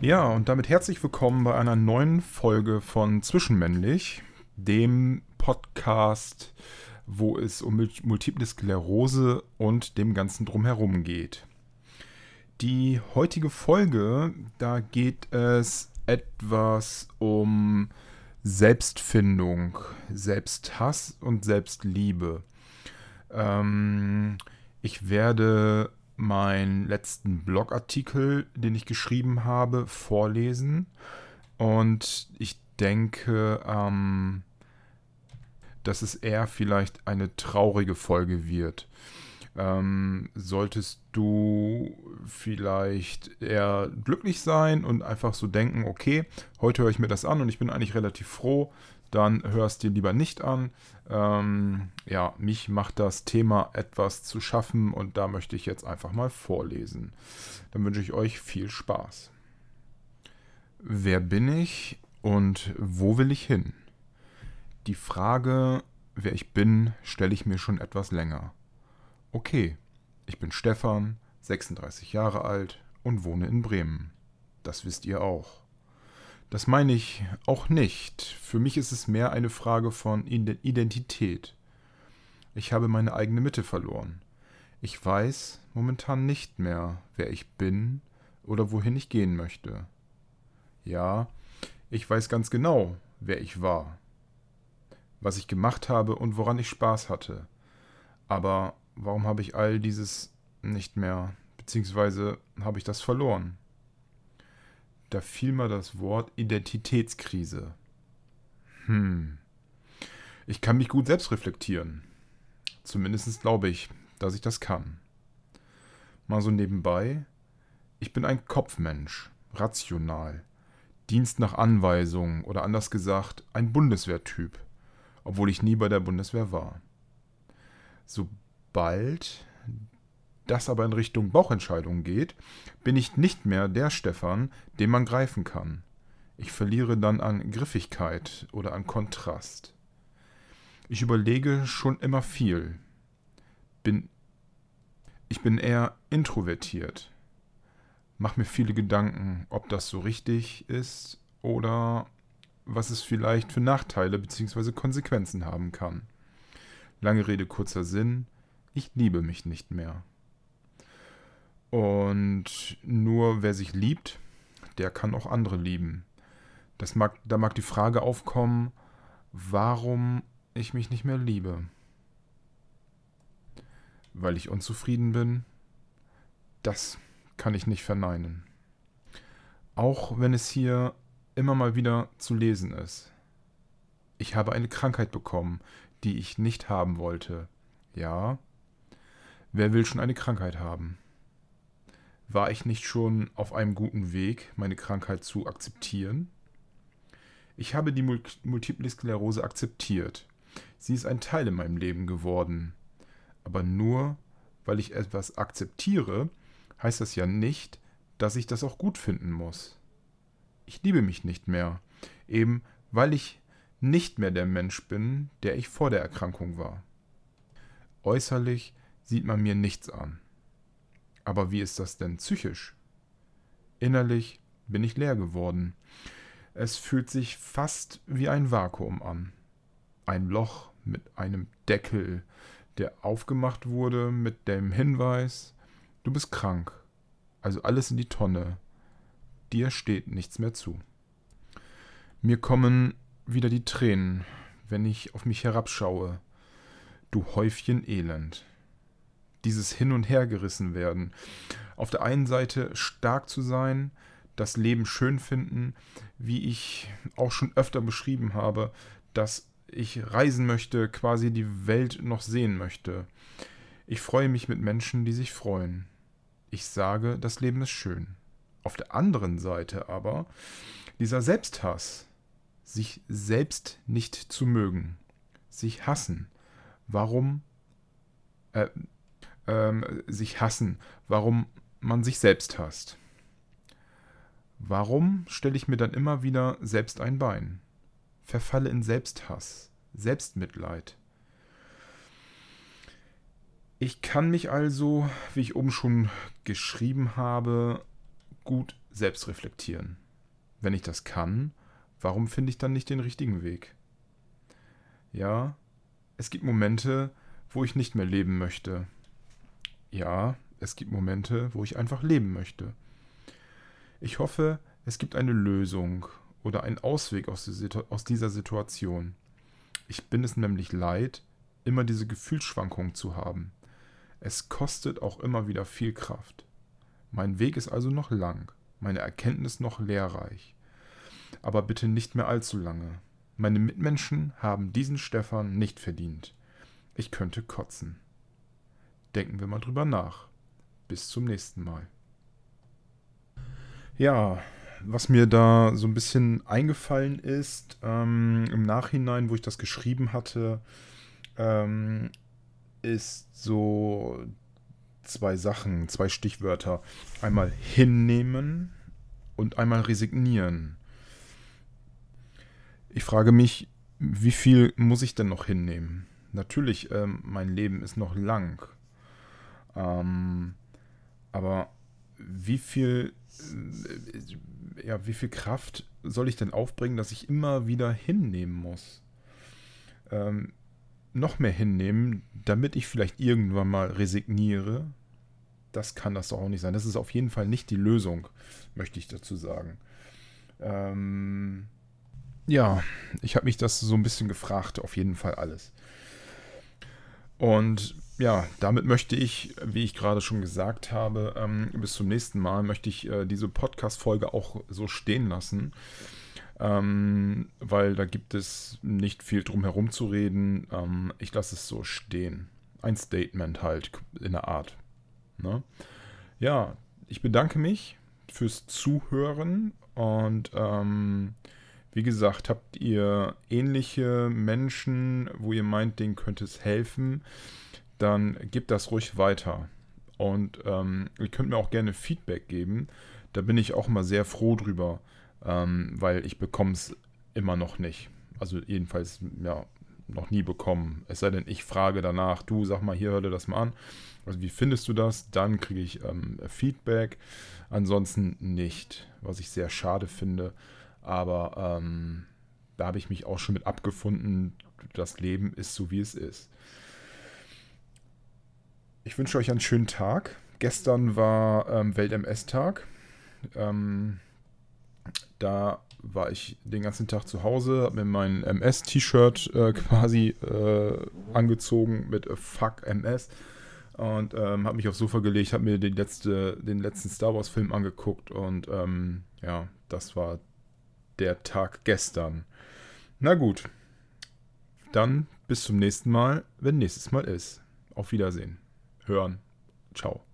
Ja, und damit herzlich willkommen bei einer neuen Folge von Zwischenmännlich, dem Podcast, wo es um Multiple Sklerose und dem Ganzen drumherum geht. Die heutige Folge, da geht es etwas um Selbstfindung, Selbsthass und Selbstliebe. Ähm, ich werde meinen letzten Blogartikel, den ich geschrieben habe, vorlesen. Und ich denke, ähm, dass es eher vielleicht eine traurige Folge wird. Ähm, solltest du vielleicht eher glücklich sein und einfach so denken, okay, heute höre ich mir das an und ich bin eigentlich relativ froh, dann hörst dir lieber nicht an. Ähm, ja, mich macht das Thema etwas zu schaffen und da möchte ich jetzt einfach mal vorlesen. Dann wünsche ich euch viel Spaß. Wer bin ich und wo will ich hin? Die Frage, wer ich bin, stelle ich mir schon etwas länger. Okay, ich bin Stefan, 36 Jahre alt und wohne in Bremen. Das wisst ihr auch. Das meine ich auch nicht. Für mich ist es mehr eine Frage von Identität. Ich habe meine eigene Mitte verloren. Ich weiß momentan nicht mehr, wer ich bin oder wohin ich gehen möchte. Ja, ich weiß ganz genau, wer ich war, was ich gemacht habe und woran ich Spaß hatte. Aber warum habe ich all dieses nicht mehr, beziehungsweise habe ich das verloren? Da fiel mir das Wort Identitätskrise. Hm. Ich kann mich gut selbst reflektieren. Zumindest glaube ich, dass ich das kann. Mal so nebenbei. Ich bin ein Kopfmensch, rational. Dienst nach Anweisung oder anders gesagt ein Bundeswehrtyp, obwohl ich nie bei der Bundeswehr war. Sobald das aber in Richtung Bauchentscheidungen geht, bin ich nicht mehr der Stefan, den man greifen kann. Ich verliere dann an Griffigkeit oder an Kontrast. Ich überlege schon immer viel. Bin ich bin eher introvertiert. Mach mir viele Gedanken, ob das so richtig ist oder was es vielleicht für Nachteile bzw. Konsequenzen haben kann. Lange Rede, kurzer Sinn, ich liebe mich nicht mehr. Und nur wer sich liebt, der kann auch andere lieben. Das mag, da mag die Frage aufkommen, warum ich mich nicht mehr liebe. Weil ich unzufrieden bin? Das kann ich nicht verneinen. Auch wenn es hier immer mal wieder zu lesen ist. Ich habe eine Krankheit bekommen, die ich nicht haben wollte. Ja, wer will schon eine Krankheit haben? War ich nicht schon auf einem guten Weg, meine Krankheit zu akzeptieren? Ich habe die Multiple Sklerose akzeptiert. Sie ist ein Teil in meinem Leben geworden. Aber nur weil ich etwas akzeptiere, heißt das ja nicht, dass ich das auch gut finden muss. Ich liebe mich nicht mehr, eben weil ich nicht mehr der Mensch bin, der ich vor der Erkrankung war. Äußerlich sieht man mir nichts an. Aber wie ist das denn psychisch? Innerlich bin ich leer geworden. Es fühlt sich fast wie ein Vakuum an. Ein Loch mit einem Deckel, der aufgemacht wurde mit dem Hinweis, du bist krank. Also alles in die Tonne. Dir steht nichts mehr zu. Mir kommen wieder die Tränen, wenn ich auf mich herabschaue. Du Häufchen Elend dieses Hin- und Hergerissen werden. Auf der einen Seite stark zu sein, das Leben schön finden, wie ich auch schon öfter beschrieben habe, dass ich reisen möchte, quasi die Welt noch sehen möchte. Ich freue mich mit Menschen, die sich freuen. Ich sage, das Leben ist schön. Auf der anderen Seite aber dieser Selbsthass, sich selbst nicht zu mögen, sich hassen. Warum? Äh, ähm, sich hassen, warum man sich selbst hasst. Warum stelle ich mir dann immer wieder selbst ein Bein? Verfalle in Selbsthass, Selbstmitleid. Ich kann mich also, wie ich oben schon geschrieben habe, gut selbst reflektieren. Wenn ich das kann, warum finde ich dann nicht den richtigen Weg? Ja, es gibt Momente, wo ich nicht mehr leben möchte. Ja, es gibt Momente, wo ich einfach leben möchte. Ich hoffe, es gibt eine Lösung oder einen Ausweg aus, dieser Situation. Ich bin es nämlich leid, immer diese Gefühlsschwankungen zu haben. Es kostet auch immer wieder viel Kraft. Mein Weg ist also noch lang, meine Erkenntnis noch lehrreich. Aber bitte nicht mehr allzu lange. Meine Mitmenschen haben diesen Stefan nicht verdient. Ich könnte kotzen. Denken wir mal drüber nach. Bis zum nächsten Mal. Ja, was mir da so ein bisschen eingefallen ist, ähm, im Nachhinein, wo ich das geschrieben hatte, ähm, ist so zwei Sachen, zwei Stichwörter. Einmal hinnehmen und einmal resignieren. Ich frage mich, wie viel muss ich denn noch hinnehmen? Natürlich, ähm, mein Leben ist noch lang. Ähm, aber wie viel, ja, wie viel Kraft soll ich denn aufbringen, dass ich immer wieder hinnehmen muss? Ähm, noch mehr hinnehmen, damit ich vielleicht irgendwann mal resigniere. Das kann das doch auch nicht sein. Das ist auf jeden Fall nicht die Lösung, möchte ich dazu sagen. Ähm, ja, ich habe mich das so ein bisschen gefragt, auf jeden Fall alles. Und ja, damit möchte ich, wie ich gerade schon gesagt habe, ähm, bis zum nächsten Mal möchte ich äh, diese Podcast-Folge auch so stehen lassen, ähm, weil da gibt es nicht viel drum herum zu reden. Ähm, ich lasse es so stehen. Ein Statement halt in der Art. Ne? Ja, ich bedanke mich fürs Zuhören und ähm, wie gesagt, habt ihr ähnliche Menschen, wo ihr meint, denen könnte es helfen, dann gebt das ruhig weiter. Und ähm, ihr könnt mir auch gerne Feedback geben. Da bin ich auch immer sehr froh drüber, ähm, weil ich bekomme es immer noch nicht. Also jedenfalls, ja, noch nie bekommen. Es sei denn, ich frage danach, du sag mal, hier hör dir das mal an. Also wie findest du das? Dann kriege ich ähm, Feedback. Ansonsten nicht, was ich sehr schade finde. Aber ähm, da habe ich mich auch schon mit abgefunden. Das Leben ist so, wie es ist. Ich wünsche euch einen schönen Tag. Gestern war ähm, Welt-MS-Tag. Ähm, da war ich den ganzen Tag zu Hause, habe mir mein MS-T-Shirt äh, quasi äh, angezogen mit äh, Fuck MS und ähm, habe mich aufs Sofa gelegt, habe mir den, letzte, den letzten Star Wars-Film angeguckt und ähm, ja, das war der Tag gestern. Na gut, dann bis zum nächsten Mal, wenn nächstes Mal ist. Auf Wiedersehen hören. Ciao.